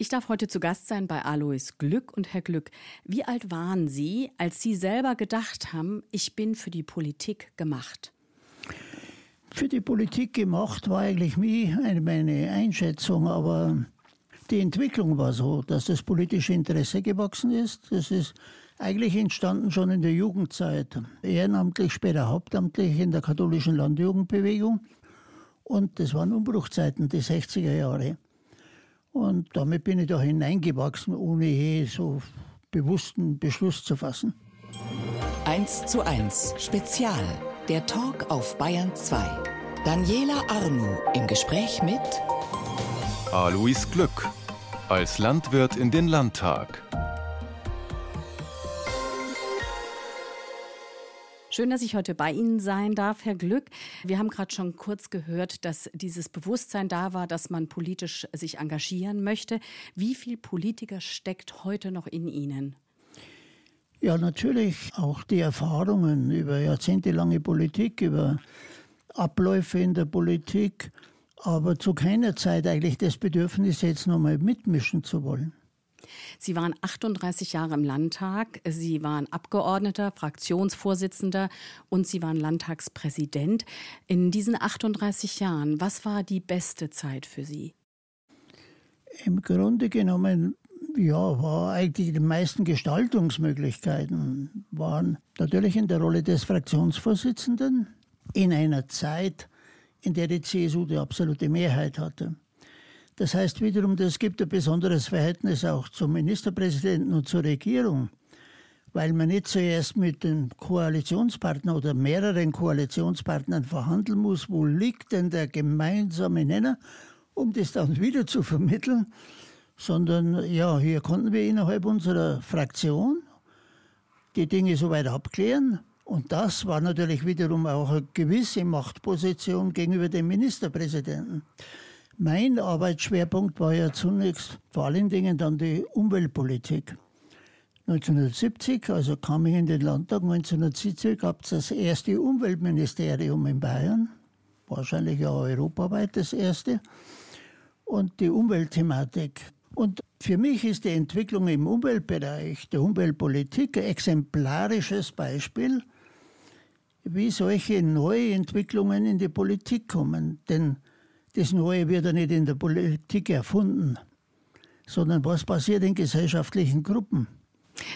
Ich darf heute zu Gast sein bei Alois Glück und Herr Glück. Wie alt waren Sie, als Sie selber gedacht haben, ich bin für die Politik gemacht? Für die Politik gemacht war eigentlich meine Einschätzung, aber die Entwicklung war so, dass das politische Interesse gewachsen ist. Das ist eigentlich entstanden schon in der Jugendzeit, ehrenamtlich, später hauptamtlich in der katholischen Landjugendbewegung. Und das waren Umbruchzeiten, die 60er Jahre. Und damit bin ich da hineingewachsen, ohne je so bewussten Beschluss zu fassen. 1 zu 1 Spezial. Der Talk auf Bayern 2. Daniela Arnu im Gespräch mit Alois Glück als Landwirt in den Landtag. Schön, dass ich heute bei Ihnen sein darf, Herr Glück. Wir haben gerade schon kurz gehört, dass dieses Bewusstsein da war, dass man politisch sich engagieren möchte. Wie viel Politiker steckt heute noch in Ihnen? Ja, natürlich auch die Erfahrungen über jahrzehntelange Politik, über Abläufe in der Politik, aber zu keiner Zeit eigentlich das Bedürfnis, jetzt nochmal mitmischen zu wollen. Sie waren 38 Jahre im Landtag, Sie waren Abgeordneter, Fraktionsvorsitzender und Sie waren Landtagspräsident. In diesen 38 Jahren, was war die beste Zeit für Sie? Im Grunde genommen, ja, war eigentlich die meisten Gestaltungsmöglichkeiten waren natürlich in der Rolle des Fraktionsvorsitzenden in einer Zeit, in der die CSU die absolute Mehrheit hatte. Das heißt wiederum, es gibt ein besonderes Verhältnis auch zum Ministerpräsidenten und zur Regierung, weil man nicht zuerst mit den Koalitionspartnern oder mehreren Koalitionspartnern verhandeln muss, wo liegt denn der gemeinsame Nenner, um das dann wieder zu vermitteln, sondern ja, hier konnten wir innerhalb unserer Fraktion die Dinge soweit abklären. Und das war natürlich wiederum auch eine gewisse Machtposition gegenüber dem Ministerpräsidenten. Mein Arbeitsschwerpunkt war ja zunächst vor allen Dingen dann die Umweltpolitik. 1970, also kam ich in den Landtag, 1970 gab es das erste Umweltministerium in Bayern, wahrscheinlich ja europaweit das erste, und die Umweltthematik. Und für mich ist die Entwicklung im Umweltbereich, der Umweltpolitik, ein exemplarisches Beispiel, wie solche neue Entwicklungen in die Politik kommen. Denn das Neue wird ja nicht in der Politik erfunden, sondern was passiert in gesellschaftlichen Gruppen.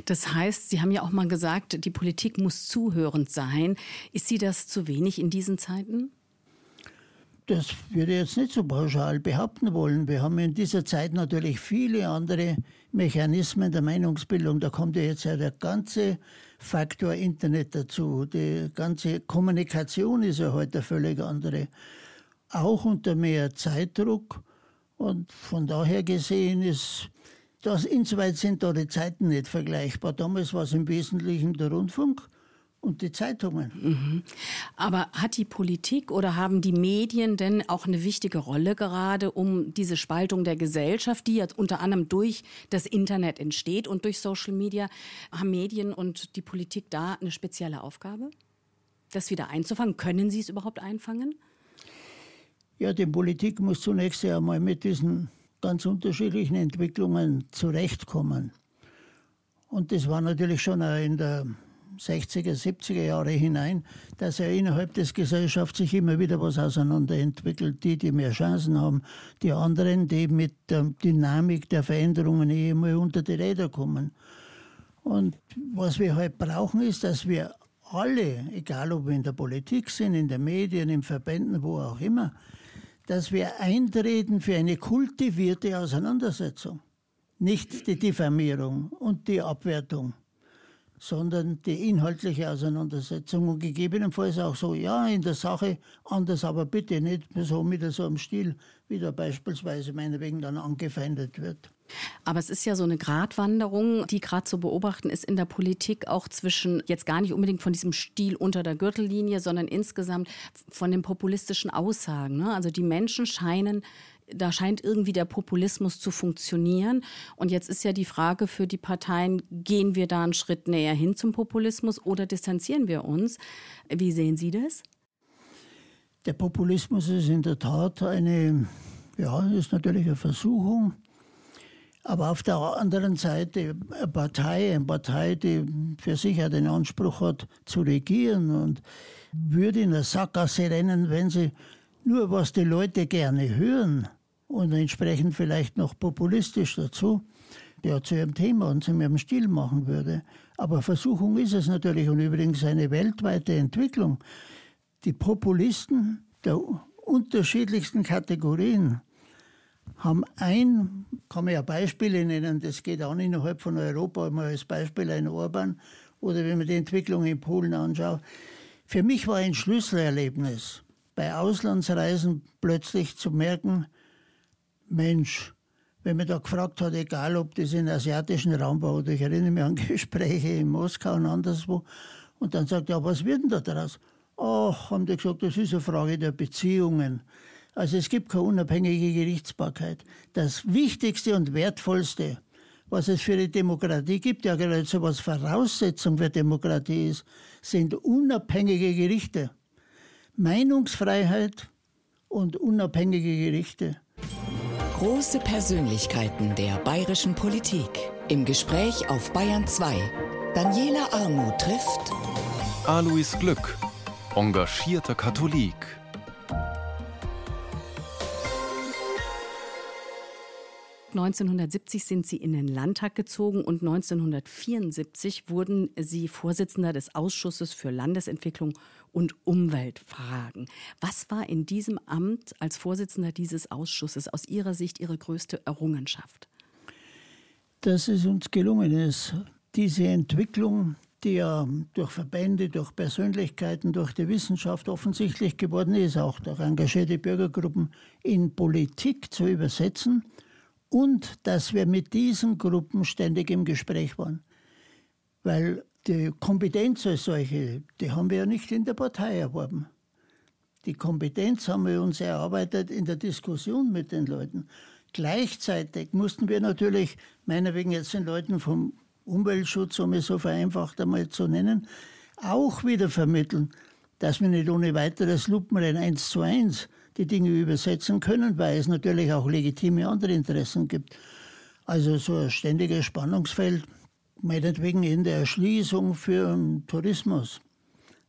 Das heißt, Sie haben ja auch mal gesagt, die Politik muss zuhörend sein. Ist sie das zu wenig in diesen Zeiten? Das würde ich jetzt nicht so pauschal behaupten wollen. Wir haben in dieser Zeit natürlich viele andere Mechanismen der Meinungsbildung. Da kommt ja jetzt ja der ganze Faktor Internet dazu. Die ganze Kommunikation ist ja heute völlig andere auch unter mehr Zeitdruck. Und von daher gesehen ist das, insoweit sind da die Zeiten nicht vergleichbar. Damals war es im Wesentlichen der Rundfunk und die Zeitungen. Mhm. Aber hat die Politik oder haben die Medien denn auch eine wichtige Rolle gerade, um diese Spaltung der Gesellschaft, die jetzt unter anderem durch das Internet entsteht und durch Social Media, haben Medien und die Politik da eine spezielle Aufgabe, das wieder einzufangen? Können sie es überhaupt einfangen? Ja, die Politik muss zunächst einmal mit diesen ganz unterschiedlichen Entwicklungen zurechtkommen. Und das war natürlich schon in der 60er, 70er Jahre hinein, dass ja innerhalb des Gesellschaft sich immer wieder was auseinanderentwickelt. Die, die mehr Chancen haben, die anderen, die mit der Dynamik der Veränderungen eh mal unter die Räder kommen. Und was wir halt brauchen, ist, dass wir alle, egal ob wir in der Politik sind, in den Medien, in Verbänden, wo auch immer, dass wir eintreten für eine kultivierte Auseinandersetzung. Nicht die Diffamierung und die Abwertung, sondern die inhaltliche Auseinandersetzung und gegebenenfalls auch so, ja, in der Sache anders, aber bitte nicht so mit so einem Stil, wie da beispielsweise meinetwegen dann angefeindet wird. Aber es ist ja so eine Gratwanderung, die gerade zu beobachten ist in der Politik, auch zwischen jetzt gar nicht unbedingt von diesem Stil unter der Gürtellinie, sondern insgesamt von den populistischen Aussagen. Ne? Also die Menschen scheinen da scheint irgendwie der Populismus zu funktionieren. Und jetzt ist ja die Frage für die Parteien, gehen wir da einen Schritt näher hin zum Populismus oder distanzieren wir uns? Wie sehen Sie das? Der Populismus ist in der Tat eine, ja, ist natürlich eine Versuchung, Aber auf der anderen Seite eine Partei, eine Partei, die für sich ja den Anspruch hat, zu regieren und würde in der Sackgasse rennen, wenn sie nur was die Leute gerne hören und entsprechend vielleicht noch populistisch dazu, der zu ihrem Thema und zu ihrem Stil machen würde. Aber Versuchung ist es natürlich und übrigens eine weltweite Entwicklung. Die Populisten der unterschiedlichsten Kategorien haben ein, kann man ja Beispiele nennen, das geht auch innerhalb von Europa, mal als Beispiel ein Orban oder wenn man die Entwicklung in Polen anschaut. Für mich war ein Schlüsselerlebnis, bei Auslandsreisen plötzlich zu merken, Mensch, wenn man da gefragt hat, egal ob das in asiatischen Raum war oder ich erinnere mich an Gespräche in Moskau und anderswo, und dann sagt er, ja, was wird denn da daraus? Ach, haben die gesagt, das ist eine Frage der Beziehungen. Also es gibt keine unabhängige Gerichtsbarkeit. Das Wichtigste und Wertvollste, was es für die Demokratie gibt, ja geradezu was Voraussetzung für Demokratie ist, sind unabhängige Gerichte. Meinungsfreiheit und unabhängige Gerichte. Große Persönlichkeiten der bayerischen Politik. Im Gespräch auf Bayern 2. Daniela Armuth trifft Alois Glück, engagierter Katholik. 1970 sind Sie in den Landtag gezogen und 1974 wurden Sie Vorsitzender des Ausschusses für Landesentwicklung und Umweltfragen. Was war in diesem Amt als Vorsitzender dieses Ausschusses aus Ihrer Sicht Ihre größte Errungenschaft? Dass es uns gelungen ist, diese Entwicklung, die ja durch Verbände, durch Persönlichkeiten, durch die Wissenschaft offensichtlich geworden ist, auch durch engagierte Bürgergruppen, in Politik zu übersetzen und dass wir mit diesen Gruppen ständig im Gespräch waren. Weil die Kompetenz als solche, die haben wir ja nicht in der Partei erworben. Die Kompetenz haben wir uns erarbeitet in der Diskussion mit den Leuten. Gleichzeitig mussten wir natürlich, meinetwegen jetzt den Leuten vom Umweltschutz, um es so vereinfacht einmal zu nennen, auch wieder vermitteln, dass wir nicht ohne weiteres Lupenrennen eins zu eins die Dinge übersetzen können, weil es natürlich auch legitime andere Interessen gibt. Also so ein ständiges Spannungsfeld, meinetwegen in der Erschließung für Tourismus.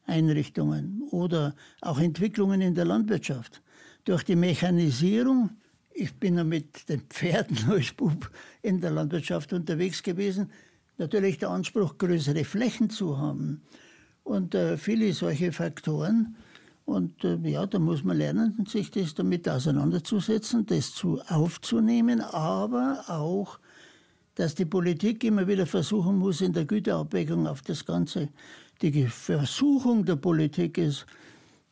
Einrichtungen oder auch Entwicklungen in der Landwirtschaft. Durch die Mechanisierung, ich bin ja mit den Pferden als Bub in der Landwirtschaft unterwegs gewesen, natürlich der Anspruch, größere Flächen zu haben. Und äh, viele solche Faktoren und äh, ja, da muss man lernen, sich das damit auseinanderzusetzen, das zu aufzunehmen, aber auch, dass die Politik immer wieder versuchen muss, in der Güterabwägung auf das Ganze. Die Versuchung der Politik ist,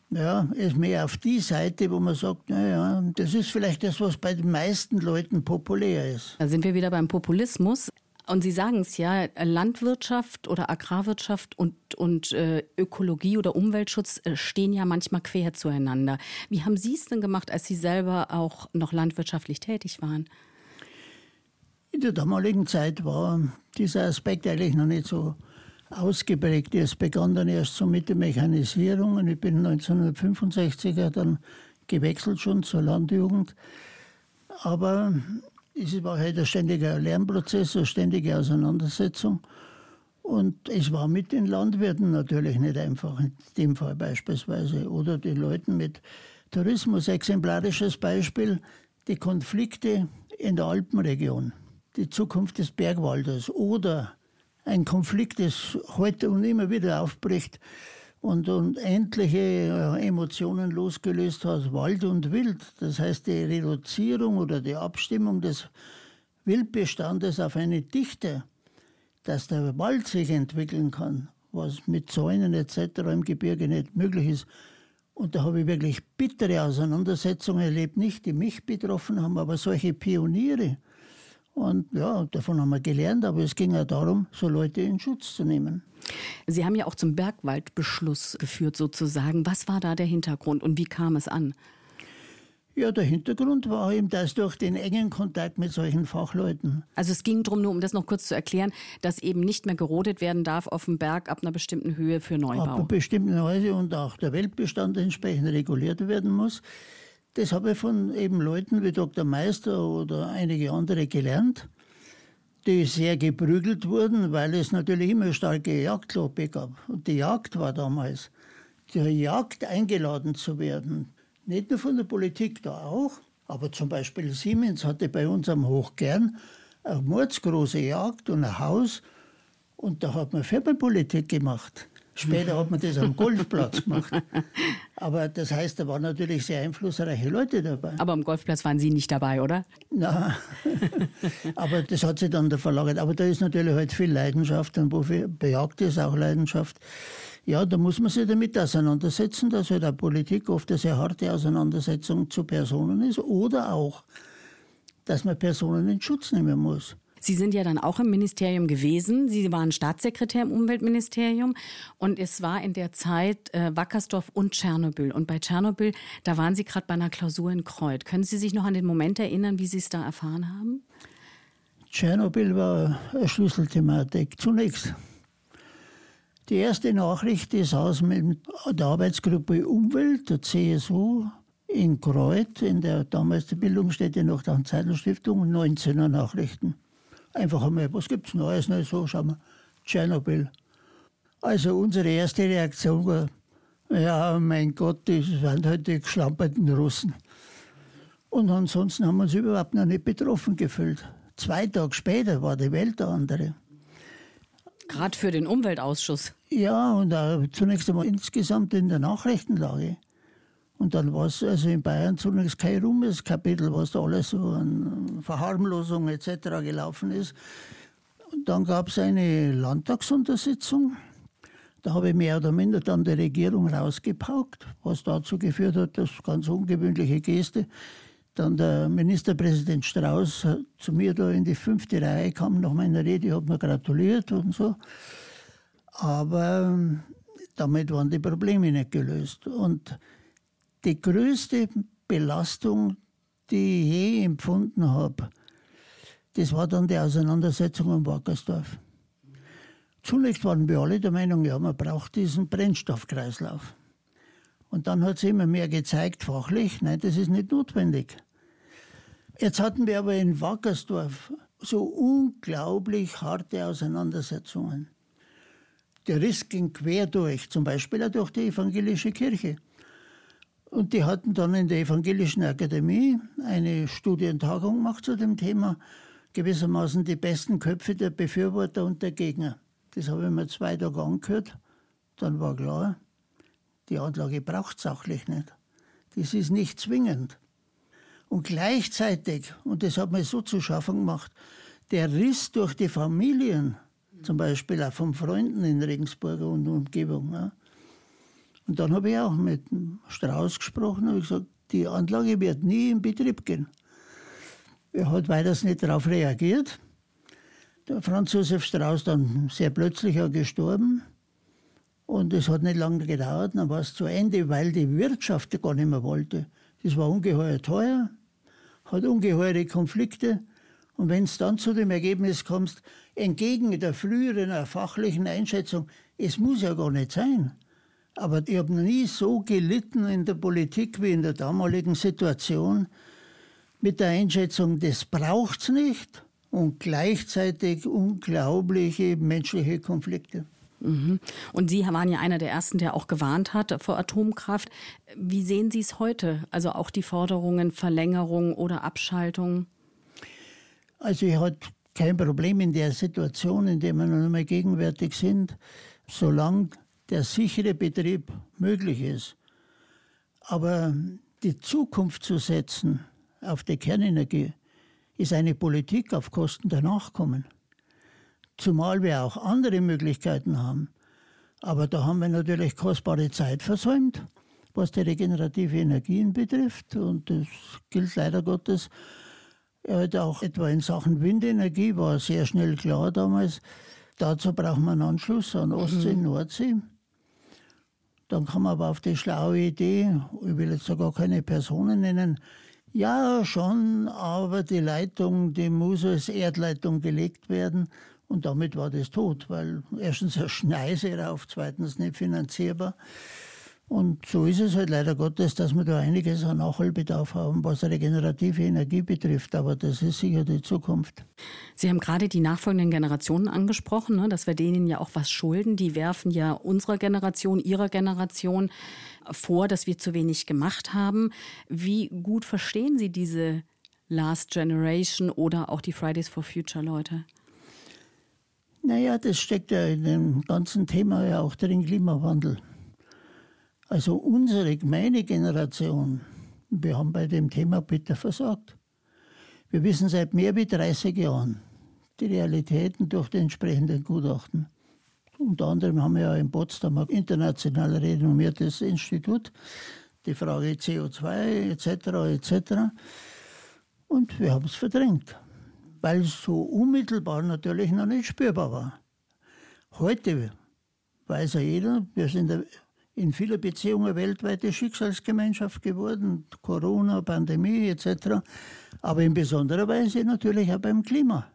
ja, ist mehr auf die Seite, wo man sagt, naja, das ist vielleicht das, was bei den meisten Leuten populär ist. Da sind wir wieder beim Populismus. Und Sie sagen es ja, Landwirtschaft oder Agrarwirtschaft und, und äh, Ökologie oder Umweltschutz äh, stehen ja manchmal quer zueinander. Wie haben Sie es denn gemacht, als Sie selber auch noch landwirtschaftlich tätig waren? In der damaligen Zeit war dieser Aspekt eigentlich noch nicht so ausgeprägt. Es begann dann erst so mit der Mechanisierung und ich bin 1965er dann gewechselt schon zur Landjugend. Aber es war halt ein ständiger Lernprozess, eine ständige Auseinandersetzung. Und es war mit den Landwirten natürlich nicht einfach, in dem Fall beispielsweise. Oder den Leuten mit Tourismus, exemplarisches Beispiel, die Konflikte in der Alpenregion, die Zukunft des Bergwaldes oder ein Konflikt, das heute und immer wieder aufbricht und, und endliche äh, Emotionen losgelöst hat, Wald und Wild. Das heißt, die Reduzierung oder die Abstimmung des Wildbestandes auf eine Dichte, dass der Wald sich entwickeln kann, was mit Zäunen etc. im Gebirge nicht möglich ist. Und da habe ich wirklich bittere Auseinandersetzungen erlebt, nicht die mich betroffen haben, aber solche Pioniere. Und ja, davon haben wir gelernt, aber es ging ja darum, so Leute in Schutz zu nehmen. Sie haben ja auch zum Bergwaldbeschluss geführt sozusagen. Was war da der Hintergrund und wie kam es an? Ja, der Hintergrund war eben das durch den engen Kontakt mit solchen Fachleuten. Also es ging darum, nur um das noch kurz zu erklären, dass eben nicht mehr gerodet werden darf auf dem Berg ab einer bestimmten Höhe für Neubau. Ab einer bestimmten Weise und auch der Weltbestand entsprechend reguliert werden muss. Das habe ich von eben Leuten wie Dr. Meister oder einige andere gelernt. Die sehr geprügelt wurden, weil es natürlich immer starke Jagdlobe gab. Und die Jagd war damals, zur Jagd eingeladen zu werden. Nicht nur von der Politik, da auch, aber zum Beispiel Siemens hatte bei uns am Hochkern eine mordsgroße Jagd und ein Haus. Und da hat man Firmenpolitik gemacht. Später hat man das am Golfplatz gemacht. Aber das heißt, da waren natürlich sehr einflussreiche Leute dabei. Aber am Golfplatz waren Sie nicht dabei, oder? Na, aber das hat sich dann da verlagert. Aber da ist natürlich halt viel Leidenschaft und wofür bejagt ist auch Leidenschaft. Ja, da muss man sich damit auseinandersetzen, dass halt auch Politik oft eine sehr harte Auseinandersetzung zu Personen ist oder auch, dass man Personen in Schutz nehmen muss. Sie sind ja dann auch im Ministerium gewesen. Sie waren Staatssekretär im Umweltministerium und es war in der Zeit äh, Wackersdorf und Tschernobyl. Und bei Tschernobyl, da waren Sie gerade bei einer Klausur in Kreuth. Können Sie sich noch an den Moment erinnern, wie Sie es da erfahren haben? Tschernobyl war eine Schlüsselthematik. Zunächst die erste Nachricht ist aus mit der Arbeitsgruppe Umwelt, der CSU, in Kreuth, in der damals die Bildungsstätte noch der Zeitenstiftung, 19er Nachrichten. Einfach einmal, was gibt es Neues? Nicht so, schauen wir, Tschernobyl. Also unsere erste Reaktion war, ja, mein Gott, das waren halt die geschlamperten Russen. Und ansonsten haben wir uns überhaupt noch nicht betroffen gefühlt. Zwei Tage später war die Welt eine andere. Gerade für den Umweltausschuss. Ja, und zunächst einmal insgesamt in der Nachrichtenlage. Und dann war es also in Bayern zunächst kein ruhmes Kapitel, was da alles so an Verharmlosung etc. gelaufen ist. Und dann gab es eine Landtagsuntersitzung. Da habe ich mehr oder minder dann die Regierung rausgepaukt, was dazu geführt hat, dass ganz ungewöhnliche Geste. Dann der Ministerpräsident Strauß zu mir da in die fünfte Reihe kam nach meiner Rede, hat mir gratuliert und so. Aber ähm, damit waren die Probleme nicht gelöst. Und die größte Belastung, die ich je empfunden habe, das war dann die Auseinandersetzung um Wackersdorf. Zunächst waren wir alle der Meinung, ja, man braucht diesen Brennstoffkreislauf. Und dann hat es immer mehr gezeigt, fachlich, nein, das ist nicht notwendig. Jetzt hatten wir aber in Wackersdorf so unglaublich harte Auseinandersetzungen. Der Riss ging quer durch, zum Beispiel auch durch die evangelische Kirche. Und die hatten dann in der Evangelischen Akademie eine Studientagung gemacht zu dem Thema, gewissermaßen die besten Köpfe der Befürworter und der Gegner. Das habe ich mir zwei Tage angehört. Dann war klar, die Anlage braucht sachlich nicht. Das ist nicht zwingend. Und gleichzeitig, und das hat mir so zu schaffen gemacht, der Riss durch die Familien, zum Beispiel auch von Freunden in Regensburg und Umgebung, und dann habe ich auch mit Strauß gesprochen und gesagt, die Anlage wird nie in Betrieb gehen. Er hat weiters nicht darauf reagiert. Der Franz Josef Strauß dann sehr plötzlich auch gestorben. Und es hat nicht lange gedauert, dann war es zu Ende, weil die Wirtschaft gar nicht mehr wollte. Das war ungeheuer teuer, hat ungeheure Konflikte. Und wenn es dann zu dem Ergebnis kommst, entgegen der früheren fachlichen Einschätzung, es muss ja gar nicht sein, aber ich habe nie so gelitten in der Politik wie in der damaligen Situation mit der Einschätzung, das braucht es nicht und gleichzeitig unglaubliche menschliche Konflikte. Mhm. Und Sie waren ja einer der Ersten, der auch gewarnt hat vor Atomkraft. Wie sehen Sie es heute? Also auch die Forderungen Verlängerung oder Abschaltung? Also ich habe kein Problem in der Situation, in der wir noch einmal gegenwärtig sind, solange der sichere Betrieb möglich ist. Aber die Zukunft zu setzen auf die Kernenergie ist eine Politik auf Kosten der Nachkommen. Zumal wir auch andere Möglichkeiten haben. Aber da haben wir natürlich kostbare Zeit versäumt, was die regenerative Energien betrifft. Und das gilt leider Gottes halt auch etwa in Sachen Windenergie, war sehr schnell klar damals. Dazu braucht man einen Anschluss an Ostsee, mhm. Nordsee. Dann kam aber auf die schlaue Idee, ich will jetzt sogar keine Personen nennen, ja schon, aber die Leitung, die muss als Erdleitung gelegt werden. Und damit war das tot, weil erstens eine Schneise rauf, zweitens nicht finanzierbar. Und so ist es halt leider Gottes, dass wir da einiges an Nachholbedarf haben, was regenerative Energie betrifft. Aber das ist sicher die Zukunft. Sie haben gerade die nachfolgenden Generationen angesprochen, ne, dass wir denen ja auch was schulden. Die werfen ja unserer Generation, ihrer Generation vor, dass wir zu wenig gemacht haben. Wie gut verstehen Sie diese Last Generation oder auch die Fridays for Future Leute? Naja, das steckt ja in dem ganzen Thema ja auch drin, Klimawandel. Also unsere, meine Generation, wir haben bei dem Thema bitter versagt. Wir wissen seit mehr wie 30 Jahren die Realitäten durch die entsprechenden Gutachten. Unter anderem haben wir ja in Potsdam ein international renommiertes Institut, die Frage CO2 etc. etc. Und wir haben es verdrängt, weil es so unmittelbar natürlich noch nicht spürbar war. Heute weiß ja jeder, wir sind in vielen Beziehungen weltweite Schicksalsgemeinschaft geworden, Corona, Pandemie etc., aber in besonderer Weise natürlich auch beim Klima.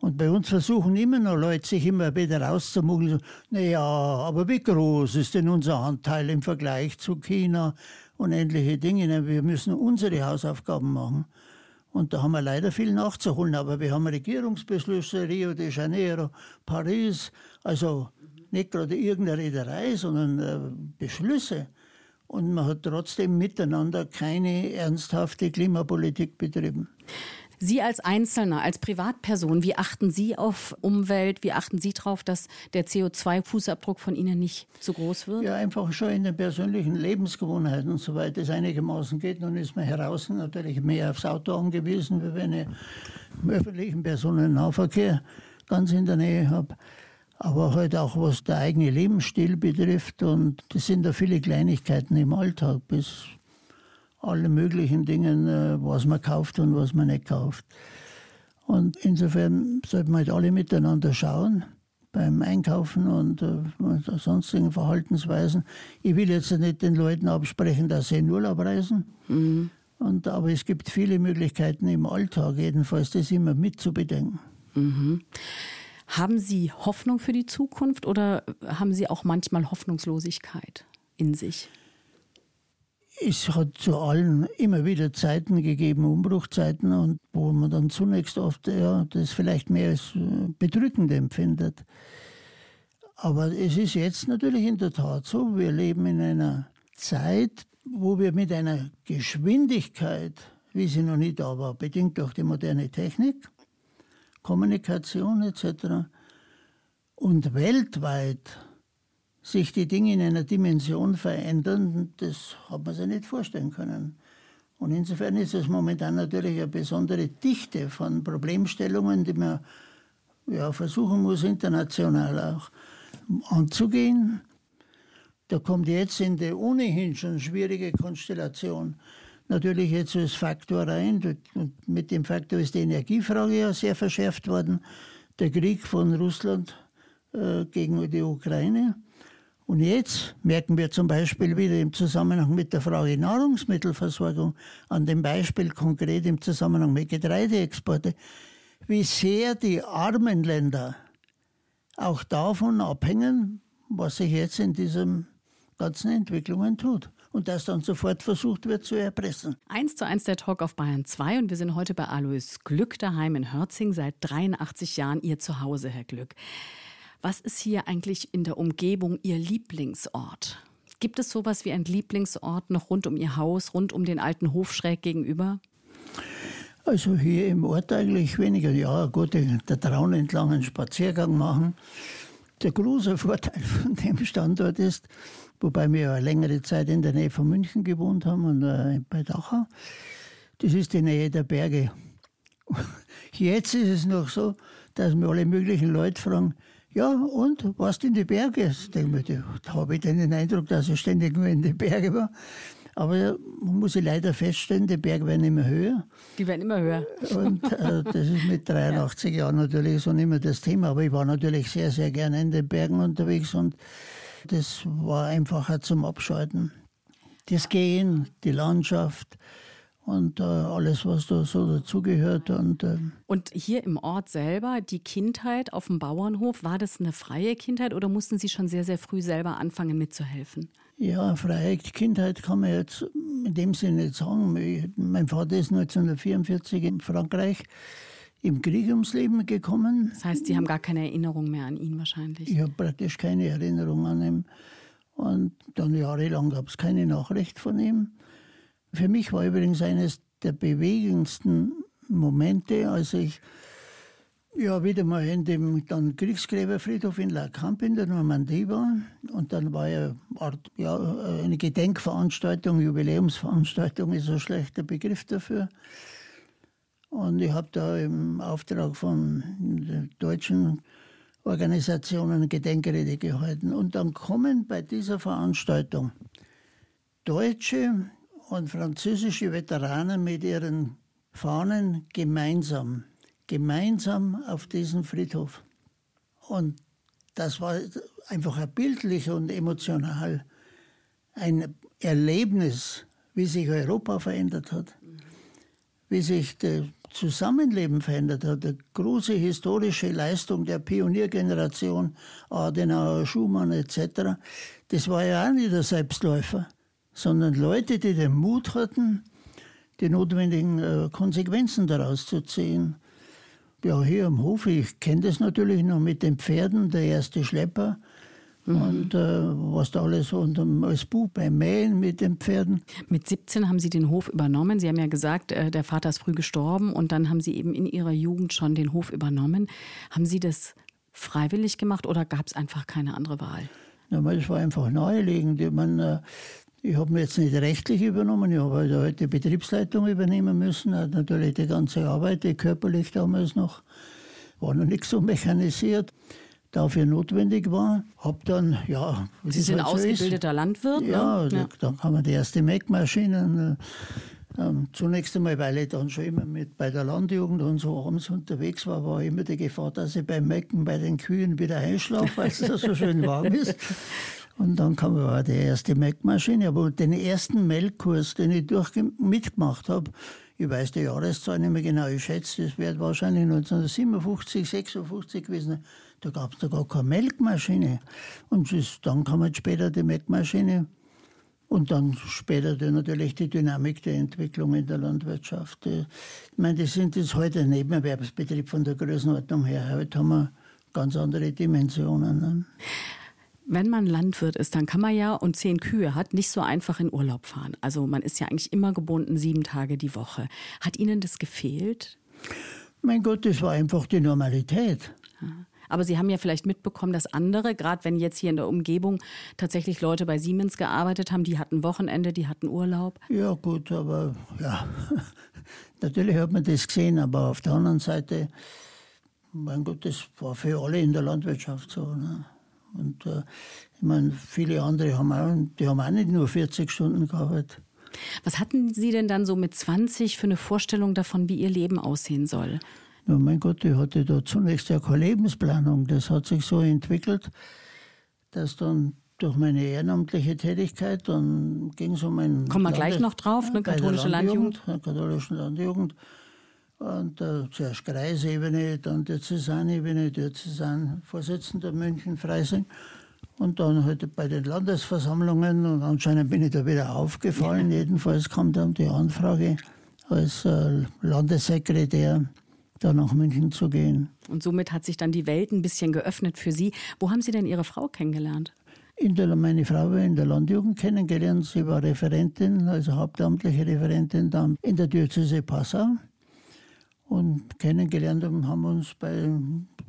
Und bei uns versuchen immer noch Leute, sich immer wieder rauszumogeln. Naja, aber wie groß ist denn unser Anteil im Vergleich zu China und ähnliche Dinge? Wir müssen unsere Hausaufgaben machen. Und da haben wir leider viel nachzuholen. Aber wir haben Regierungsbeschlüsse, Rio de Janeiro, Paris, also nicht gerade irgendeine Reederei, sondern äh, Beschlüsse. Und man hat trotzdem miteinander keine ernsthafte Klimapolitik betrieben. Sie als Einzelner, als Privatperson, wie achten Sie auf Umwelt? Wie achten Sie darauf, dass der CO2-Fußabdruck von Ihnen nicht zu groß wird? Ja, einfach schon in den persönlichen Lebensgewohnheiten, soweit es einigermaßen geht. Nun ist man heraus natürlich mehr aufs Auto angewiesen, wie wenn ich im öffentlichen Personennahverkehr ganz in der Nähe habe aber halt auch was der eigene Lebensstil betrifft. Und das sind da viele Kleinigkeiten im Alltag, bis alle möglichen Dingen, äh, was man kauft und was man nicht kauft. Und insofern sollten wir halt alle miteinander schauen beim Einkaufen und äh, sonstigen Verhaltensweisen. Ich will jetzt nicht den Leuten absprechen, dass sie in Urlaub reisen. Mhm. Und, aber es gibt viele Möglichkeiten im Alltag, jedenfalls das immer mitzubedenken. Mhm. Haben Sie Hoffnung für die Zukunft oder haben Sie auch manchmal Hoffnungslosigkeit in sich? Es hat zu allen immer wieder Zeiten gegeben, Umbruchzeiten, und wo man dann zunächst oft ja, das vielleicht mehr als äh, bedrückend empfindet. Aber es ist jetzt natürlich in der Tat so, wir leben in einer Zeit, wo wir mit einer Geschwindigkeit, wie sie noch nie da war, bedingt durch die moderne Technik, Kommunikation etc. und weltweit sich die Dinge in einer Dimension verändern, das hat man sich nicht vorstellen können. Und insofern ist es momentan natürlich eine besondere Dichte von Problemstellungen, die man ja, versuchen muss, international auch anzugehen. Da kommt jetzt in die ohnehin schon schwierige Konstellation natürlich jetzt als Faktor rein. Und mit dem Faktor ist die Energiefrage ja sehr verschärft worden. Der Krieg von Russland äh, gegen die Ukraine. Und jetzt merken wir zum Beispiel wieder im Zusammenhang mit der Frage Nahrungsmittelversorgung, an dem Beispiel konkret im Zusammenhang mit Getreideexporte, wie sehr die armen Länder auch davon abhängen, was sich jetzt in diesen ganzen Entwicklungen tut und das dann sofort versucht wird zu erpressen. Eins zu eins der Talk auf Bayern 2 und wir sind heute bei Alois Glück daheim in Hörzing, seit 83 Jahren Ihr Zuhause, Herr Glück. Was ist hier eigentlich in der Umgebung Ihr Lieblingsort? Gibt es sowas wie ein Lieblingsort noch rund um Ihr Haus, rund um den alten Hof schräg gegenüber? Also hier im Ort eigentlich weniger. Ja, gut, der Traun entlang einen Spaziergang machen. Der große Vorteil von dem Standort ist, wobei wir ja längere Zeit in der Nähe von München gewohnt haben und äh, bei Dachau, das ist die Nähe der Berge. Jetzt ist es noch so, dass mir alle möglichen Leute fragen, ja, und warst du in die Berge? Da habe ich den Eindruck, dass ich ständig nur in die Berge war. Aber man muss ich leider feststellen, die Berge werden immer höher. Die werden immer höher. Und äh, das ist mit 83 ja. Jahren natürlich so nicht mehr das Thema. Aber ich war natürlich sehr, sehr gerne in den Bergen unterwegs und das war einfacher zum Abschalten. Das Gehen, die Landschaft, und äh, alles, was da so dazugehört. Und, äh und hier im Ort selber, die Kindheit auf dem Bauernhof, war das eine freie Kindheit oder mussten Sie schon sehr, sehr früh selber anfangen mitzuhelfen? Ja, freie Kindheit kann man jetzt in dem Sinne nicht sagen. Mein Vater ist 1944 in Frankreich im Krieg ums Leben gekommen. Das heißt, Sie haben gar keine Erinnerung mehr an ihn wahrscheinlich? Ich habe praktisch keine Erinnerung an ihn. Und dann jahrelang gab es keine Nachricht von ihm. Für mich war übrigens eines der bewegendsten Momente, als ich ja wieder mal in dem dann Kriegsgräberfriedhof in La Camp in der Normandie war. Und dann war ja, ja eine Gedenkveranstaltung, Jubiläumsveranstaltung ist ein schlechter Begriff dafür. Und ich habe da im Auftrag von deutschen Organisationen Gedenkrede gehalten. Und dann kommen bei dieser Veranstaltung deutsche und französische Veteranen mit ihren Fahnen gemeinsam, gemeinsam auf diesen Friedhof. Und das war einfach ein bildlich und emotional ein Erlebnis, wie sich Europa verändert hat, wie sich das Zusammenleben verändert hat. Eine große historische Leistung der Pioniergeneration, Adenauer, Schumann etc., das war ja auch nicht der Selbstläufer, sondern Leute, die den Mut hatten, die notwendigen äh, Konsequenzen daraus zu ziehen. Ja, hier am Hof, ich kenne das natürlich noch mit den Pferden, der erste Schlepper, Mhm. Und äh, was da alles und als Buch beim Mähen mit den Pferden. Mit 17 haben Sie den Hof übernommen. Sie haben ja gesagt, äh, der Vater ist früh gestorben und dann haben Sie eben in Ihrer Jugend schon den Hof übernommen. Haben Sie das freiwillig gemacht oder gab es einfach keine andere Wahl? Ja, es war einfach naheliegend. Ich, meine, äh, ich habe mir jetzt nicht rechtlich übernommen, ich habe halt die Betriebsleitung übernehmen müssen, natürlich die ganze Arbeit, die körperlich damals noch, war noch nicht so mechanisiert dafür notwendig war. Hab dann, ja, Sie sind halt so ausgebildeter ist. Landwirt? Ja, ne? ja. dann kam man die erste Mac-Maschinen. Äh, ähm, zunächst einmal, weil ich dann schon immer mit bei der Landjugend und so abends unterwegs war, war immer die Gefahr, dass ich beim Mecken bei den Kühen wieder einschlafe, weil es so schön warm ist. Und dann kam aber die erste Melkmaschine. Aber den ersten Melkkurs, den ich durch mitgemacht habe, ich weiß die Jahreszahl nicht mehr genau, ich schätze, das wird wahrscheinlich 1957, 56 gewesen. Da gab es da gar keine Melkmaschine. Und das, dann kam halt später die Melkmaschine und dann später die, natürlich die Dynamik der Entwicklung in der Landwirtschaft. Ich meine, das sind jetzt heute ein Nebenerwerbsbetrieb von der Größenordnung her. Heute haben wir ganz andere Dimensionen. Ne? Wenn man Landwirt ist, dann kann man ja und zehn Kühe hat, nicht so einfach in Urlaub fahren. Also man ist ja eigentlich immer gebunden, sieben Tage die Woche. Hat Ihnen das gefehlt? Mein Gott, das war einfach die Normalität. Aber Sie haben ja vielleicht mitbekommen, dass andere, gerade wenn jetzt hier in der Umgebung tatsächlich Leute bei Siemens gearbeitet haben, die hatten Wochenende, die hatten Urlaub. Ja gut, aber ja, natürlich hat man das gesehen, aber auf der anderen Seite, mein Gott, das war für alle in der Landwirtschaft so. Ne? Und äh, ich meine, viele andere haben auch, die haben auch nicht nur 40 Stunden gearbeitet. Was hatten Sie denn dann so mit 20 für eine Vorstellung davon, wie Ihr Leben aussehen soll? Ja, mein Gott, ich hatte da zunächst ja keine Lebensplanung. Das hat sich so entwickelt, dass dann durch meine ehrenamtliche Tätigkeit, dann ging es um ein. Kommen wir gleich noch drauf, ne? katholische Landjugend. Landjugend. Katholische Landjugend. Und äh, zuerst Kreisebene, dann Diözesanebene, Diözesanvorsitzender München-Freising. Und dann halt bei den Landesversammlungen und anscheinend bin ich da wieder aufgefallen. Ja. Jedenfalls kam dann die Anfrage, als äh, Landessekretär da nach München zu gehen. Und somit hat sich dann die Welt ein bisschen geöffnet für Sie. Wo haben Sie denn Ihre Frau kennengelernt? In der, meine Frau ich in der Landjugend kennengelernt. Sie war Referentin, also hauptamtliche Referentin dann in der Diözese Passau. Und kennengelernt haben wir uns bei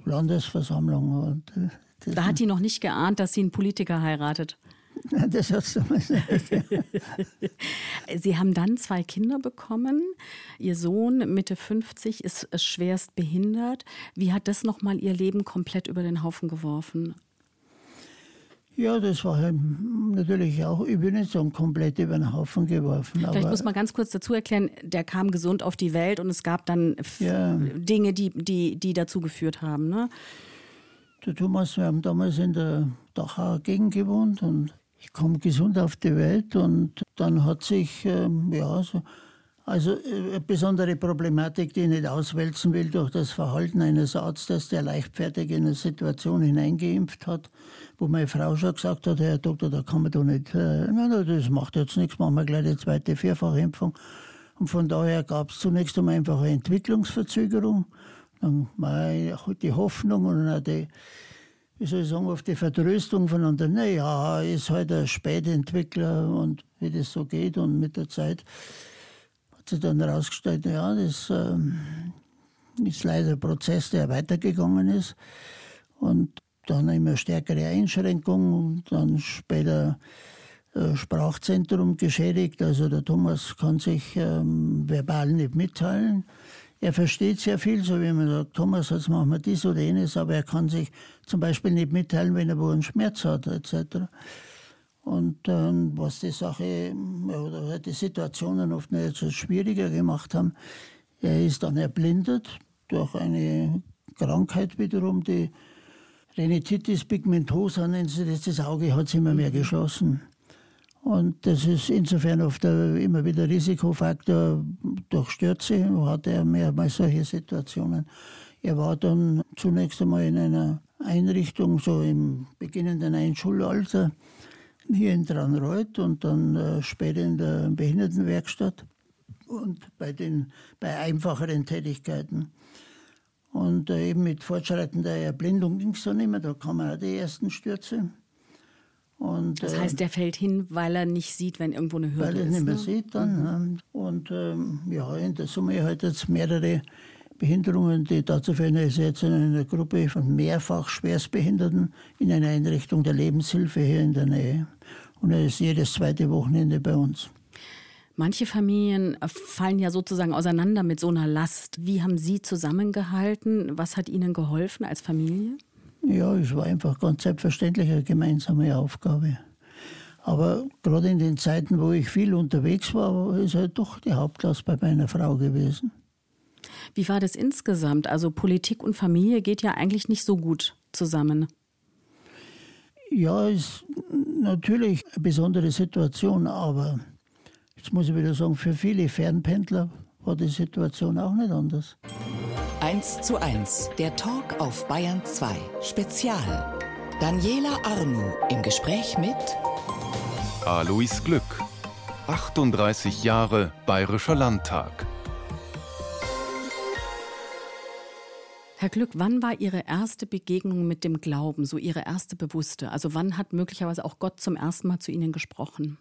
Landesversammlungen. Äh, da hat die noch nicht geahnt, dass sie einen Politiker heiratet. Das hast du mal gesagt. Sie haben dann zwei Kinder bekommen. Ihr Sohn, Mitte 50, ist schwerst behindert. Wie hat das nochmal Ihr Leben komplett über den Haufen geworfen? Ja, das war halt natürlich auch, ich bin nicht so komplett über den Haufen geworfen. Vielleicht muss man ganz kurz dazu erklären, der kam gesund auf die Welt und es gab dann ja. Dinge, die, die, die dazu geführt haben. Ne? Der Thomas, wir haben damals in der Dachauer Gegend gewohnt und ich komme gesund auf die Welt und dann hat sich ähm, ja, so Also äh, eine besondere Problematik, die ich nicht auswälzen will durch das Verhalten eines Arztes, der leichtfertig in eine Situation hineingeimpft hat, wo meine Frau schon gesagt hat, Herr Doktor, da kann man doch nicht, äh, nein, das macht jetzt nichts, machen wir gleich die zweite Vierfachimpfung. Und von daher gab es zunächst einmal einfach eine Entwicklungsverzögerung, dann die Hoffnung und auch die, wie soll ich sagen, auf die Vertröstung von anderen, naja, ist halt ein Spätentwickler und wie das so geht und mit der Zeit hat sich dann herausgestellt, ja, das ähm, ist leider ein Prozess, der weitergegangen ist. Und dann immer stärkere Einschränkungen und dann später äh, Sprachzentrum geschädigt. Also der Thomas kann sich ähm, verbal nicht mitteilen. Er versteht sehr viel, so wie man sagt, Thomas, jetzt machen wir dies oder jenes, aber er kann sich zum Beispiel nicht mitteilen, wenn er wo einen Schmerz hat, etc. Und ähm, was die Sache oder die Situationen oft nicht so schwieriger gemacht haben, er ist dann erblindet durch eine Krankheit wiederum, die Renititis pigmentosa nennt sie das. Das Auge hat sich immer mehr geschlossen. Und das ist insofern oft immer wieder Risikofaktor durch Stürze, hat er mehrmals solche Situationen. Er war dann zunächst einmal in einer Einrichtung, so im beginnenden Einschulalter, hier in Dranreuth und dann äh, später in der Behindertenwerkstatt und bei, den, bei einfacheren Tätigkeiten. Und äh, eben mit fortschreitender Erblindung ging es dann immer, da kamen auch die ersten Stürze. Und, das heißt, äh, der fällt hin, weil er nicht sieht, wenn irgendwo eine Hürde ist. Weil er ist, nicht mehr ne? sieht dann. Mhm. Und ähm, ja, in der Summe halt jetzt mehrere Behinderungen, die dazu führen, er ist jetzt in einer Gruppe von mehrfach Schwerstbehinderten in einer Einrichtung der Lebenshilfe hier in der Nähe. Und er ist jedes zweite Wochenende bei uns. Manche Familien fallen ja sozusagen auseinander mit so einer Last. Wie haben Sie zusammengehalten? Was hat Ihnen geholfen als Familie? Ja, es war einfach ganz selbstverständlich eine gemeinsame Aufgabe. Aber gerade in den Zeiten, wo ich viel unterwegs war, ist halt doch die Hauptlast bei meiner Frau gewesen. Wie war das insgesamt? Also Politik und Familie geht ja eigentlich nicht so gut zusammen. Ja, ist natürlich eine besondere Situation, aber Jetzt muss ich wieder sagen, für viele Fernpendler war die Situation auch nicht anders. 1 zu 1, der Talk auf Bayern 2, Spezial. Daniela Arnu im Gespräch mit Alois Glück, 38 Jahre Bayerischer Landtag. Herr Glück, wann war Ihre erste Begegnung mit dem Glauben, so Ihre erste bewusste? Also wann hat möglicherweise auch Gott zum ersten Mal zu Ihnen gesprochen?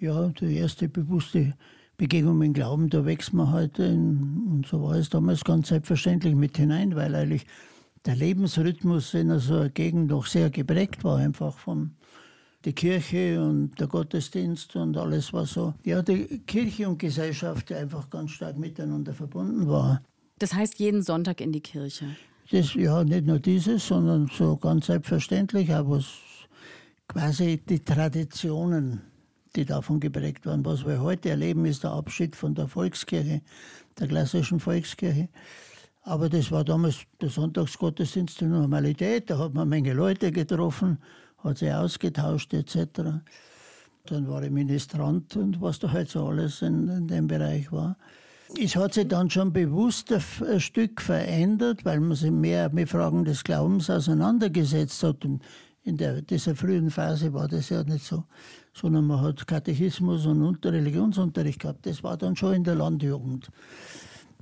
ja, die erste bewusste Begegnung mit dem Glauben, da wächst man heute halt und so war es damals ganz selbstverständlich mit hinein, weil eigentlich der Lebensrhythmus in so einer Gegend noch sehr geprägt war, einfach von der Kirche und der Gottesdienst und alles was so. Ja, die Kirche und Gesellschaft einfach ganz stark miteinander verbunden war. Das heißt jeden Sonntag in die Kirche? Das, ja, nicht nur dieses, sondern so ganz selbstverständlich, aber quasi die Traditionen die davon geprägt waren. Was wir heute erleben, ist der Abschied von der Volkskirche, der klassischen Volkskirche. Aber das war damals der Sonntagsgottesdienst die Normalität. Da hat man eine Menge Leute getroffen, hat sich ausgetauscht etc. Dann war ich Ministrant und was da halt so alles in, in dem Bereich war. Es hat sich dann schon bewusst ein Stück verändert, weil man sich mehr mit Fragen des Glaubens auseinandergesetzt hat. Und in der, dieser frühen Phase war das ja nicht so, sondern man hat Katechismus und Religionsunterricht gehabt. Das war dann schon in der Landjugend.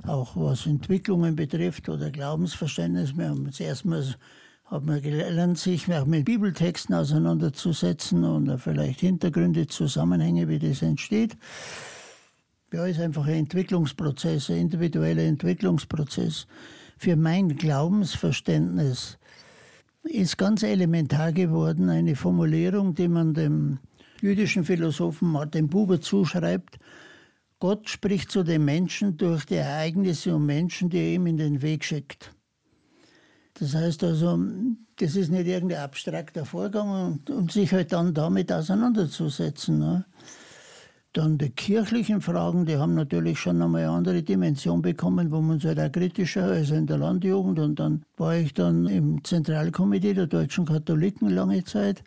Auch was Entwicklungen betrifft oder Glaubensverständnis. Wir haben das erstmal hat man gelernt, sich mit Bibeltexten auseinanderzusetzen und vielleicht Hintergründe, Zusammenhänge, wie das entsteht. Ja, ist einfach ein Entwicklungsprozess, ein individueller Entwicklungsprozess. Für mein Glaubensverständnis ist ganz elementar geworden eine Formulierung, die man dem jüdischen Philosophen Martin Buber zuschreibt. Gott spricht zu den Menschen durch die Ereignisse und Menschen, die er ihm in den Weg schickt. Das heißt also, das ist nicht irgendein abstrakter Vorgang und sich halt dann damit auseinanderzusetzen. Ne? Dann die kirchlichen Fragen, die haben natürlich schon einmal eine andere Dimension bekommen, wo man uns halt auch kritischer, also in der Landjugend. Und dann war ich dann im Zentralkomitee der deutschen Katholiken lange Zeit.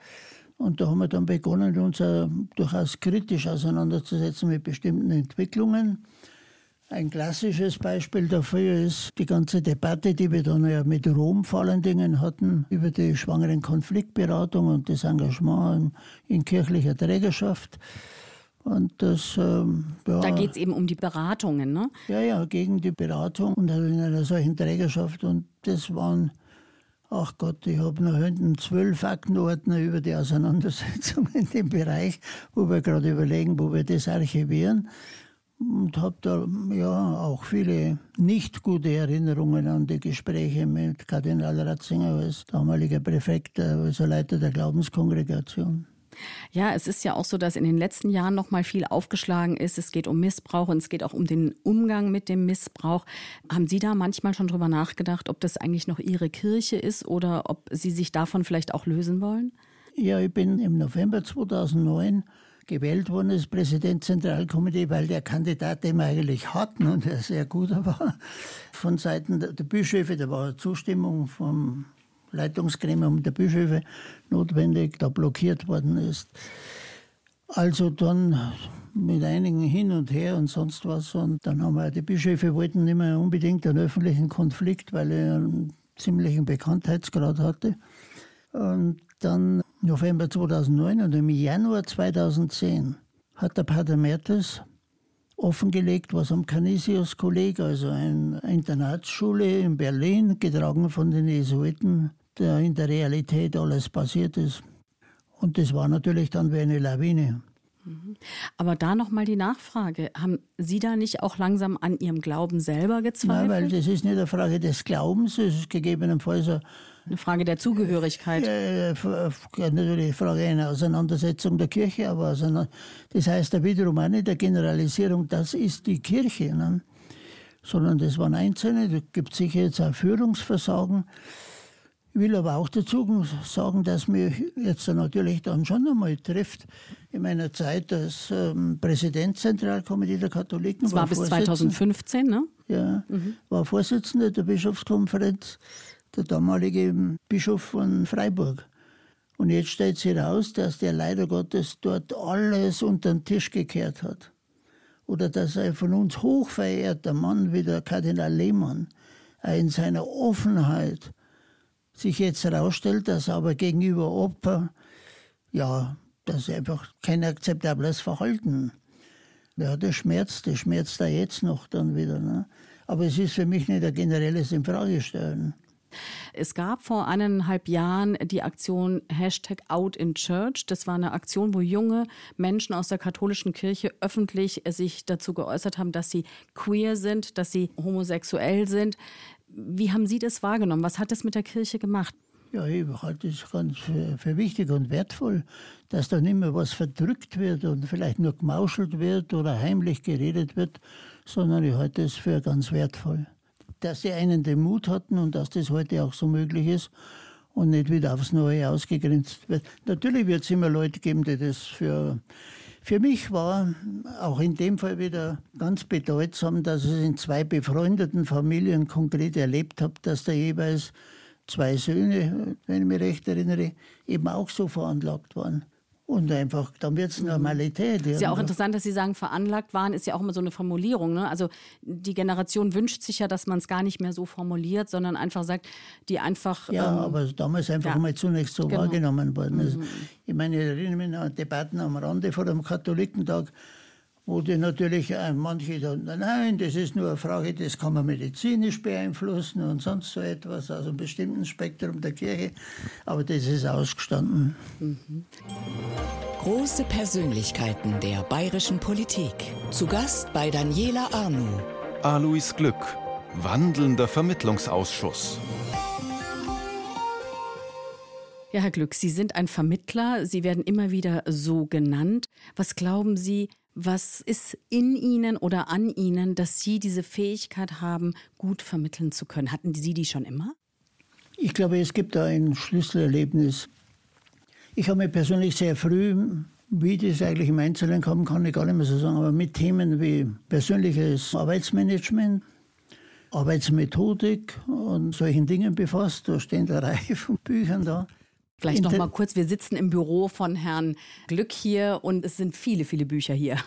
Und da haben wir dann begonnen, uns durchaus kritisch auseinanderzusetzen mit bestimmten Entwicklungen. Ein klassisches Beispiel dafür ist die ganze Debatte, die wir dann ja mit Rom vor allen Dingen hatten, über die schwangeren Konfliktberatung und das Engagement in kirchlicher Trägerschaft. Und das, ähm, ja, da geht es eben um die Beratungen, ne? Ja, ja, gegen die Beratung und in einer solchen Trägerschaft. Und das waren Ach Gott, ich habe noch hinten zwölf Aktenordner über die Auseinandersetzung in dem Bereich, wo wir gerade überlegen, wo wir das archivieren. Und habe da ja auch viele nicht gute Erinnerungen an die Gespräche mit Kardinal Ratzinger als damaliger Präfekt, also Leiter der Glaubenskongregation. Ja, es ist ja auch so, dass in den letzten Jahren noch mal viel aufgeschlagen ist. Es geht um Missbrauch und es geht auch um den Umgang mit dem Missbrauch. Haben Sie da manchmal schon drüber nachgedacht, ob das eigentlich noch Ihre Kirche ist oder ob Sie sich davon vielleicht auch lösen wollen? Ja, ich bin im November 2009 gewählt worden als Präsident Zentralkomitee, weil der Kandidat, den wir eigentlich hatten und der sehr gut war, von Seiten der Bischöfe, da war Zustimmung vom Leitungsgremium der Bischöfe notwendig, da blockiert worden ist. Also dann mit einigen hin und her und sonst was. Und dann haben wir, die Bischöfe wollten nicht mehr unbedingt einen öffentlichen Konflikt, weil er einen ziemlichen Bekanntheitsgrad hatte. Und dann November 2009 und im Januar 2010 hat der Pater Mertes offengelegt, was am Canisius Kolleg, also eine Internatsschule in Berlin, getragen von den Jesuiten, in der Realität alles passiert ist. Und das war natürlich dann wie eine Lawine. Mhm. Aber da nochmal die Nachfrage. Haben Sie da nicht auch langsam an Ihrem Glauben selber gezweifelt? Nein, weil das ist nicht eine Frage des Glaubens, es ist gegebenenfalls eine Frage der Zugehörigkeit. Ja, natürlich eine Frage einer Auseinandersetzung der Kirche, aber das heißt da wiederum auch nicht der Generalisierung, das ist die Kirche, ne? sondern das waren Einzelne, da gibt es sicher jetzt auch Führungsversagen. Ich will aber auch dazu sagen, dass mich jetzt natürlich dann schon einmal trifft, in meiner Zeit als ähm, Präsident Zentralkomitee der Katholiken. Das war, war bis 2015, ne? Ja, mhm. war Vorsitzender der Bischofskonferenz, der damalige Bischof von Freiburg. Und jetzt stellt sich heraus, dass der leider Gottes dort alles unter den Tisch gekehrt hat. Oder dass ein von uns hochverehrter Mann wie der Kardinal Lehmann in seiner Offenheit sich jetzt herausstellt, dass aber gegenüber Opfer, ja, das ist einfach kein akzeptables Verhalten. Ja, das schmerzt, das schmerzt da jetzt noch dann wieder. Ne? Aber es ist für mich nicht ein generelles Infragestellen. Es gab vor eineinhalb Jahren die Aktion Hashtag Out in Church. Das war eine Aktion, wo junge Menschen aus der katholischen Kirche öffentlich sich dazu geäußert haben, dass sie queer sind, dass sie homosexuell sind. Wie haben Sie das wahrgenommen? Was hat das mit der Kirche gemacht? Ja, ich halte es ganz für, für, wichtig und wertvoll, dass da nicht mehr was verdrückt wird und vielleicht nur gemauschelt wird oder heimlich geredet wird, sondern ich halte es für ganz wertvoll. Dass die einen den Mut hatten und dass das heute auch so möglich ist und nicht wieder aufs Neue ausgegrenzt wird. Natürlich wird es immer Leute geben, die das für für mich war auch in dem Fall wieder ganz bedeutsam, dass ich in zwei befreundeten Familien konkret erlebt habe, dass da jeweils zwei Söhne, wenn ich mich recht erinnere, eben auch so veranlagt waren. Und einfach, dann wird es Normalität. Ist ja auch interessant, dass Sie sagen, veranlagt waren, ist ja auch immer so eine Formulierung. Ne? Also die Generation wünscht sich ja, dass man es gar nicht mehr so formuliert, sondern einfach sagt, die einfach. Ja, ähm, aber damals einfach ja. mal zunächst so genau. wahrgenommen worden ist. Mhm. Ich meine, ich erinnere mich an Debatten am Rande vor dem Katholikentag, wo die natürlich äh, manche dann, nein, das ist nur eine Frage, das kann man medizinisch beeinflussen und sonst so etwas aus einem bestimmten Spektrum der Kirche. Aber das ist ausgestanden. Mhm. Große Persönlichkeiten der bayerischen Politik. Zu Gast bei Daniela Arnu. Alois Glück, wandelnder Vermittlungsausschuss. Ja, Herr Glück, Sie sind ein Vermittler. Sie werden immer wieder so genannt. Was glauben Sie, was ist in Ihnen oder an Ihnen, dass Sie diese Fähigkeit haben, gut vermitteln zu können? Hatten Sie die schon immer? Ich glaube, es gibt da ein Schlüsselerlebnis. Ich habe mich persönlich sehr früh, wie das eigentlich im Einzelnen kommen kann, ich gar nicht mehr so sagen, aber mit Themen wie persönliches Arbeitsmanagement, Arbeitsmethodik und solchen Dingen befasst. Da stehen eine Reihe von Büchern da. Vielleicht noch mal kurz, wir sitzen im Büro von Herrn Glück hier und es sind viele, viele Bücher hier.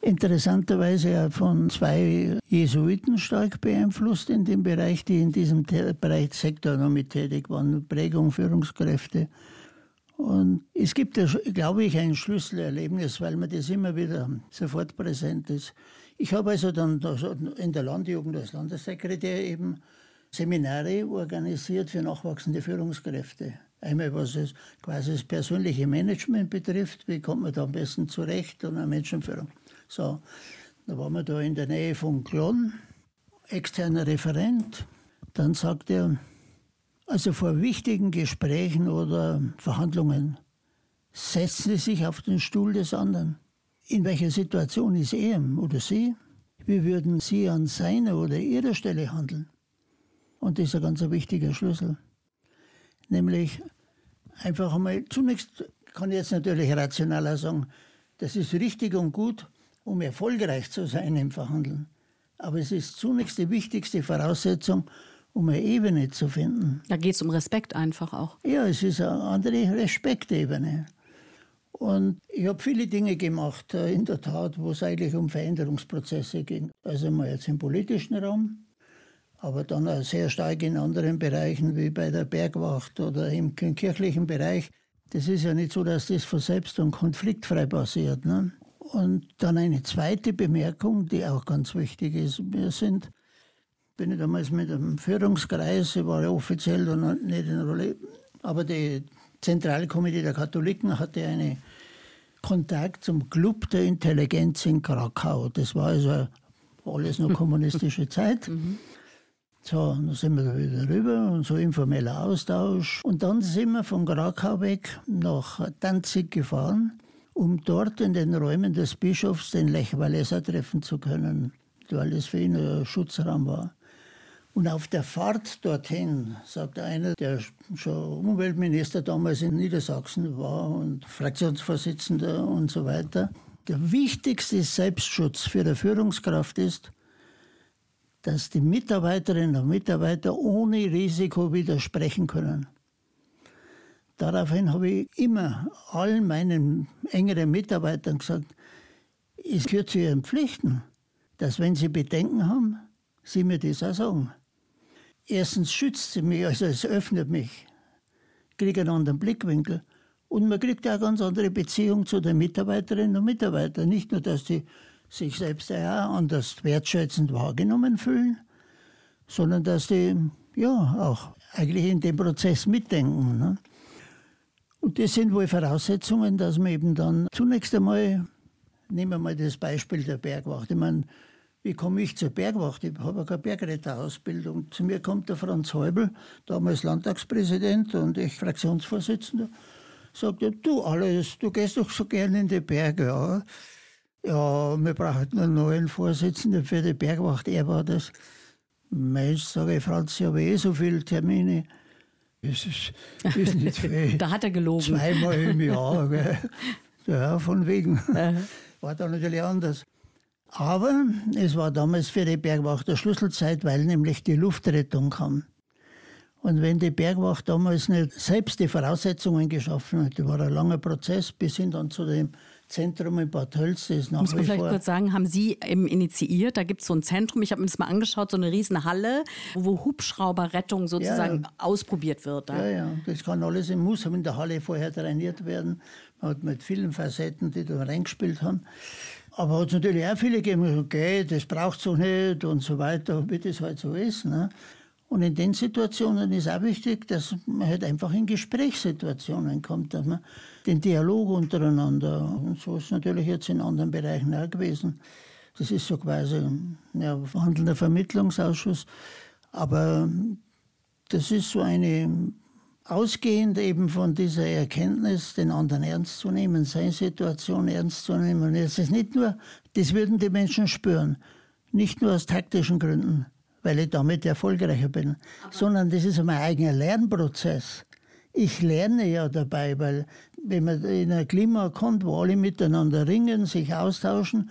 Interessanterweise ja von zwei Jesuiten stark beeinflusst in dem Bereich, die in diesem Bereich Sektor noch mit tätig waren, Prägung, Führungskräfte. Und es gibt, glaube ich, ein Schlüsselerlebnis, weil mir das immer wieder sofort präsent ist. Ich habe also dann in der Landjugend als Landessekretär eben Seminare organisiert für nachwachsende Führungskräfte. Einmal was es quasi das persönliche Management betrifft, wie kommt man da am besten zurecht und eine Menschenführung. So, da waren wir da in der Nähe von Klon, externer Referent. Dann sagt er, also vor wichtigen Gesprächen oder Verhandlungen setzen Sie sich auf den Stuhl des anderen. In welcher Situation ist er oder sie? Wie würden Sie an seiner oder Ihrer Stelle handeln? Und das ist ein ganz wichtiger Schlüssel. Nämlich einfach einmal, zunächst kann ich jetzt natürlich rationaler sagen, das ist richtig und gut, um erfolgreich zu sein im Verhandeln. Aber es ist zunächst die wichtigste Voraussetzung, um eine Ebene zu finden. Da geht es um Respekt einfach auch. Ja, es ist eine andere Respektebene. Und ich habe viele Dinge gemacht, äh, in der Tat, wo es eigentlich um Veränderungsprozesse ging. Also mal jetzt im politischen Raum, aber dann auch sehr stark in anderen Bereichen wie bei der Bergwacht oder im kirchlichen Bereich. Das ist ja nicht so, dass das von selbst und konfliktfrei passiert. Ne? Und dann eine zweite Bemerkung, die auch ganz wichtig ist. Wir sind, bin ich damals mit dem Führungskreis, ich war ja offiziell dann nicht in Rolle, aber die Zentralkomitee der Katholiken hatte einen Kontakt zum Club der Intelligenz in Krakau. Das war also alles noch kommunistische Zeit. Mhm. So, dann sind wir wieder rüber und so informeller Austausch. Und dann sind wir von Krakau weg nach Danzig gefahren, um dort in den Räumen des Bischofs den Lech Walesa treffen zu können, weil das für ihn ein Schutzraum war. Und auf der Fahrt dorthin, sagt einer, der schon Umweltminister damals in Niedersachsen war und Fraktionsvorsitzender und so weiter, der wichtigste Selbstschutz für eine Führungskraft ist, dass die Mitarbeiterinnen und Mitarbeiter ohne Risiko widersprechen können. Daraufhin habe ich immer allen meinen engeren Mitarbeitern gesagt, es gehört zu ihren Pflichten, dass wenn sie Bedenken haben, sie mir das auch sagen erstens schützt sie mich, also es öffnet mich, kriege einen anderen Blickwinkel und man kriegt auch eine ganz andere Beziehung zu den Mitarbeiterinnen und Mitarbeitern. Nicht nur, dass sie sich selbst ja anders wertschätzend wahrgenommen fühlen, sondern dass die ja auch eigentlich in dem Prozess mitdenken. Ne? Und das sind wohl Voraussetzungen, dass man eben dann zunächst einmal, nehmen wir mal das Beispiel der Bergwacht. Ich meine, wie komme ich zur Bergwacht? Ich habe keine Bergretterausbildung. Zu mir kommt der Franz Häubel, damals Landtagspräsident und ich Fraktionsvorsitzender, sagt du alles, du gehst doch so gerne in die Berge. Ja, ja wir brauchen einen neuen Vorsitzenden für die Bergwacht. Er war das. Mensch, sage ich, Franz, ich habe eh so viele Termine. Das ist, ist nicht viel. da hat er gelogen. Zweimal im Jahr. Gell. Ja, von wegen. War da natürlich anders. Aber es war damals für die Bergwacht eine Schlüsselzeit, weil nämlich die Luftrettung kam. Und wenn die Bergwacht damals nicht selbst die Voraussetzungen geschaffen hat, das war ein langer Prozess bis hin dann zu dem Zentrum in Bad Hölz. Das nach Muss man vielleicht kurz sagen, haben Sie eben initiiert? Da gibt es so ein Zentrum, ich habe mir das mal angeschaut, so eine riesen Halle, wo Hubschrauberrettung sozusagen ja, ja. ausprobiert wird. Da. Ja, ja, das kann alles, muss in der Halle vorher trainiert werden. Man hat mit vielen Facetten, die da reingespielt haben. Aber hat es natürlich auch viele gegeben, okay, das braucht so nicht und so weiter, wie das halt so ist. Ne? Und in den Situationen ist auch wichtig, dass man halt einfach in Gesprächssituationen kommt, dass man den Dialog untereinander, und so ist natürlich jetzt in anderen Bereichen auch gewesen. Das ist so quasi ja, verhandelnder Vermittlungsausschuss. Aber das ist so eine Ausgehend eben von dieser Erkenntnis, den anderen ernst zu nehmen, seine Situation ernst zu nehmen. Und es ist nicht nur, das würden die Menschen spüren, nicht nur aus taktischen Gründen, weil ich damit erfolgreicher bin, Aber sondern das ist mein eigener Lernprozess. Ich lerne ja dabei, weil wenn man in ein Klima kommt, wo alle miteinander ringen, sich austauschen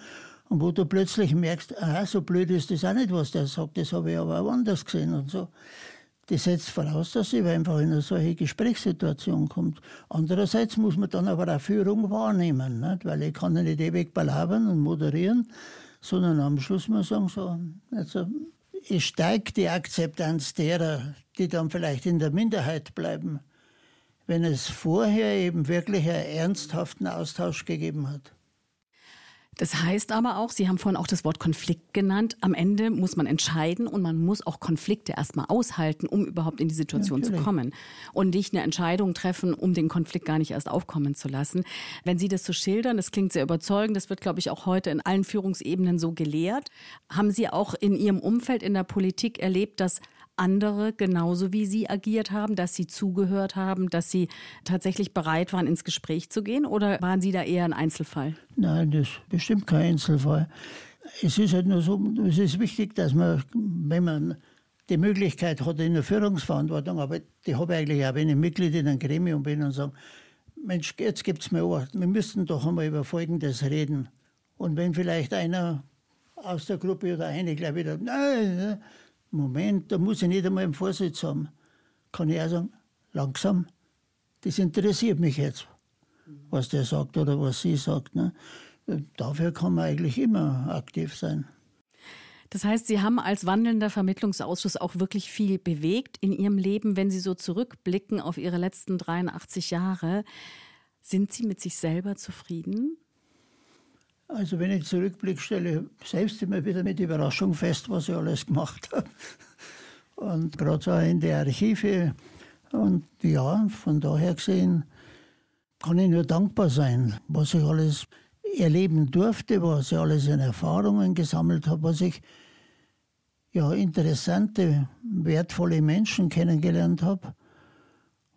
und wo du plötzlich merkst, aha, so blöd ist das auch nicht, was der sagt, das habe ich aber auch anders gesehen und so Das setzt voraus, dass sie einfach in eine solche Gesprächssituation kommt. Andererseits muss man dann aber auch Führung wahrnehmen, nicht? weil ich kann ja nicht ewig belabern und moderieren, sondern am Schluss muss man sagen, so, also steigt die Akzeptanz derer, die dann vielleicht in der Minderheit bleiben, wenn es vorher eben wirklich einen ernsthaften Austausch gegeben hat. Das heißt aber auch, Sie haben vorhin auch das Wort Konflikt genannt. Am Ende muss man entscheiden und man muss auch Konflikte erstmal aushalten, um überhaupt in die Situation ja, zu kommen. Und nicht eine Entscheidung treffen, um den Konflikt gar nicht erst aufkommen zu lassen. Wenn Sie das so schildern, das klingt sehr überzeugend, das wird, glaube ich, auch heute in allen Führungsebenen so gelehrt. Haben Sie auch in Ihrem Umfeld in der Politik erlebt, dass andere genauso wie Sie agiert haben, dass Sie zugehört haben, dass Sie tatsächlich bereit waren, ins Gespräch zu gehen? Oder waren Sie da eher ein Einzelfall? Nein, das ist bestimmt kein Einzelfall. Es ist halt nur so, es ist wichtig, dass man, wenn man die Möglichkeit hat in der Führungsverantwortung, aber die habe ich eigentlich auch, wenn ich Mitglied in einem Gremium bin und sage, Mensch, jetzt gibt es mir Obacht, wir müssten doch einmal über Folgendes reden. Und wenn vielleicht einer aus der Gruppe oder eine gleich wieder, nein, Moment, da muss ich nicht einmal einen Vorsitz haben. Kann ich auch sagen, langsam, das interessiert mich jetzt, was der sagt oder was sie sagt. Ne? Dafür kann man eigentlich immer aktiv sein. Das heißt, Sie haben als wandelnder Vermittlungsausschuss auch wirklich viel bewegt in Ihrem Leben. Wenn Sie so zurückblicken auf Ihre letzten 83 Jahre, sind Sie mit sich selber zufrieden? Also wenn ich zurückblicke, stelle ich selbst immer wieder mit Überraschung fest, was ich alles gemacht habe. Und gerade so in der Archive. Und ja, von daher gesehen kann ich nur dankbar sein, was ich alles erleben durfte, was ich alles in Erfahrungen gesammelt habe, was ich ja interessante, wertvolle Menschen kennengelernt habe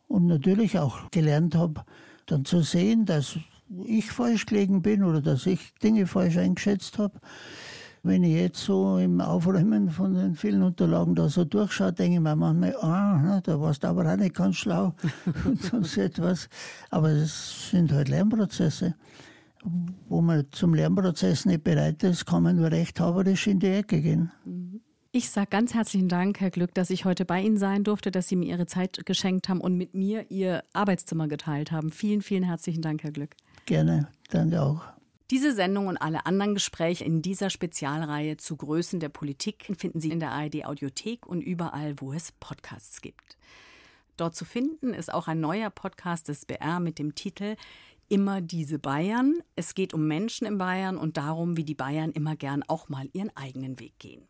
und natürlich auch gelernt habe, dann zu sehen, dass ich falsch gelegen bin oder dass ich Dinge falsch eingeschätzt habe. Wenn ich jetzt so im Aufräumen von den vielen Unterlagen da so durchschaue, denke ich mir manchmal, ah, da warst du aber auch nicht ganz schlau und sonst etwas. Aber es sind halt Lernprozesse. Wo man zum Lernprozess nicht bereit ist, kann man nur rechthaberisch in die Ecke gehen. Ich sage ganz herzlichen Dank, Herr Glück, dass ich heute bei Ihnen sein durfte, dass Sie mir Ihre Zeit geschenkt haben und mit mir Ihr Arbeitszimmer geteilt haben. Vielen, vielen herzlichen Dank, Herr Glück. Gerne, danke auch. Diese Sendung und alle anderen Gespräche in dieser Spezialreihe zu Größen der Politik finden Sie in der ARD Audiothek und überall, wo es Podcasts gibt. Dort zu finden ist auch ein neuer Podcast des BR mit dem Titel Immer diese Bayern. Es geht um Menschen in Bayern und darum, wie die Bayern immer gern auch mal ihren eigenen Weg gehen.